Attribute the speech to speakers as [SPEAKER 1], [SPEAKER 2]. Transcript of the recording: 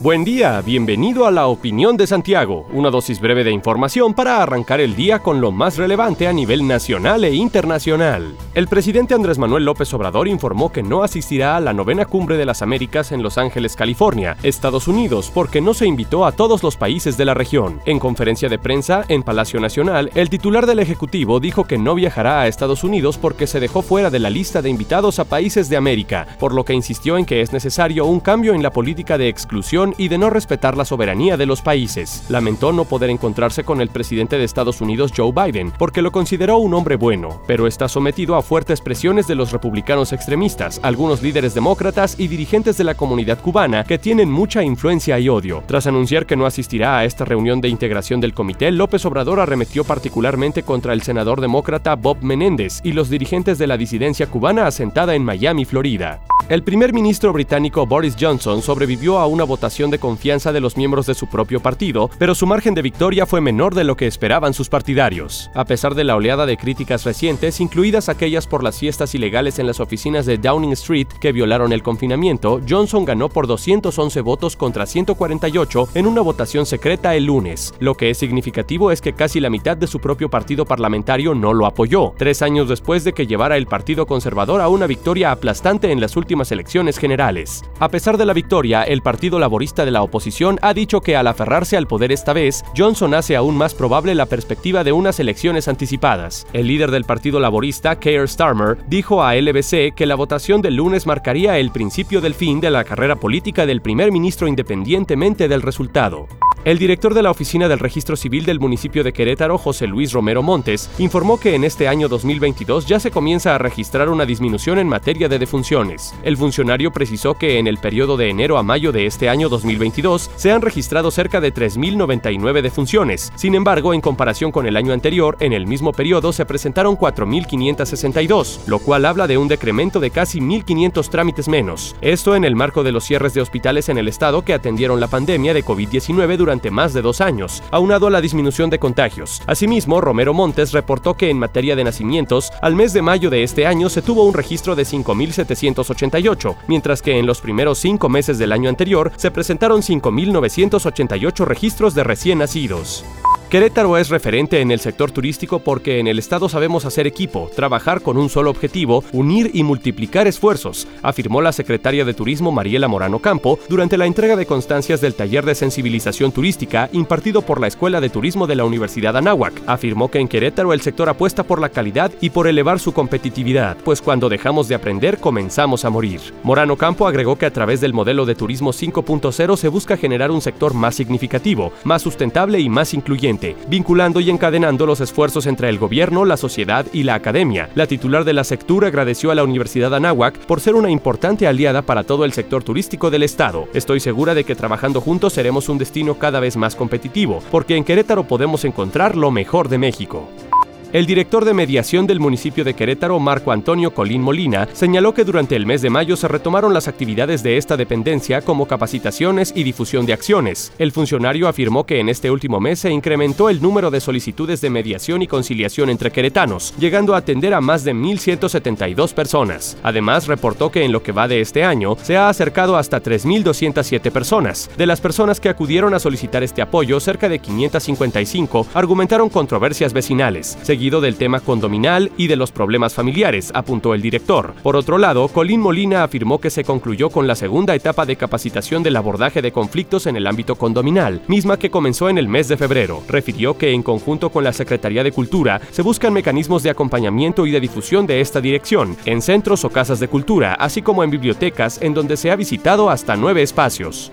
[SPEAKER 1] Buen día, bienvenido a la Opinión de Santiago, una dosis breve de información para arrancar el día con lo más relevante a nivel nacional e internacional. El presidente Andrés Manuel López Obrador informó que no asistirá a la novena cumbre de las Américas en Los Ángeles, California, Estados Unidos, porque no se invitó a todos los países de la región. En conferencia de prensa en Palacio Nacional, el titular del Ejecutivo dijo que no viajará a Estados Unidos porque se dejó fuera de la lista de invitados a países de América, por lo que insistió en que es necesario un cambio en la política de exclusión y de no respetar la soberanía de los países. Lamentó no poder encontrarse con el presidente de Estados Unidos Joe Biden, porque lo consideró un hombre bueno, pero está sometido a fuertes presiones de los republicanos extremistas, algunos líderes demócratas y dirigentes de la comunidad cubana que tienen mucha influencia y odio. Tras anunciar que no asistirá a esta reunión de integración del comité, López Obrador arremetió particularmente contra el senador demócrata Bob Menéndez y los dirigentes de la disidencia cubana asentada en Miami, Florida. El primer ministro británico Boris Johnson sobrevivió a una votación de confianza de los miembros de su propio partido, pero su margen de victoria fue menor de lo que esperaban sus partidarios. A pesar de la oleada de críticas recientes, incluidas aquellas por las fiestas ilegales en las oficinas de Downing Street que violaron el confinamiento, Johnson ganó por 211 votos contra 148 en una votación secreta el lunes. Lo que es significativo es que casi la mitad de su propio partido parlamentario no lo apoyó, tres años después de que llevara el Partido Conservador a una victoria aplastante en las últimas elecciones generales. A pesar de la victoria, el Partido Laborista de la oposición ha dicho que al aferrarse al poder esta vez, Johnson hace aún más probable la perspectiva de unas elecciones anticipadas. El líder del Partido Laborista, Keir Starmer, dijo a LBC que la votación del lunes marcaría el principio del fin de la carrera política del primer ministro independientemente del resultado. El director de la Oficina del Registro Civil del municipio de Querétaro, José Luis Romero Montes, informó que en este año 2022 ya se comienza a registrar una disminución en materia de defunciones. El funcionario precisó que en el periodo de enero a mayo de este año 2022 se han registrado cerca de 3.099 defunciones. Sin embargo, en comparación con el año anterior, en el mismo periodo se presentaron 4.562, lo cual habla de un decremento de casi 1.500 trámites menos. Esto en el marco de los cierres de hospitales en el estado que atendieron la pandemia de COVID-19 durante durante más de dos años, aunado a la disminución de contagios. Asimismo, Romero Montes reportó que en materia de nacimientos, al mes de mayo de este año se tuvo un registro de 5.788, mientras que en los primeros cinco meses del año anterior se presentaron 5.988 registros de recién nacidos. Querétaro es referente en el sector turístico porque en el estado sabemos hacer equipo, trabajar con un solo objetivo, unir y multiplicar esfuerzos, afirmó la secretaria de Turismo Mariela Morano Campo durante la entrega de constancias del taller de sensibilización turística impartido por la Escuela de Turismo de la Universidad Anáhuac. Afirmó que en Querétaro el sector apuesta por la calidad y por elevar su competitividad, pues cuando dejamos de aprender comenzamos a morir. Morano Campo agregó que a través del modelo de turismo 5.0 se busca generar un sector más significativo, más sustentable y más incluyente vinculando y encadenando los esfuerzos entre el gobierno, la sociedad y la academia. La titular de la sectura agradeció a la Universidad Anáhuac por ser una importante aliada para todo el sector turístico del estado. Estoy segura de que trabajando juntos seremos un destino cada vez más competitivo, porque en Querétaro podemos encontrar lo mejor de México. El director de mediación del municipio de Querétaro, Marco Antonio Colín Molina, señaló que durante el mes de mayo se retomaron las actividades de esta dependencia como capacitaciones y difusión de acciones. El funcionario afirmó que en este último mes se incrementó el número de solicitudes de mediación y conciliación entre queretanos, llegando a atender a más de 1.172 personas. Además, reportó que en lo que va de este año se ha acercado hasta 3.207 personas. De las personas que acudieron a solicitar este apoyo, cerca de 555 argumentaron controversias vecinales seguido del tema condominal y de los problemas familiares, apuntó el director. Por otro lado, Colín Molina afirmó que se concluyó con la segunda etapa de capacitación del abordaje de conflictos en el ámbito condominal, misma que comenzó en el mes de febrero. Refirió que en conjunto con la Secretaría de Cultura se buscan mecanismos de acompañamiento y de difusión de esta dirección, en centros o casas de cultura, así como en bibliotecas en donde se ha visitado hasta nueve espacios.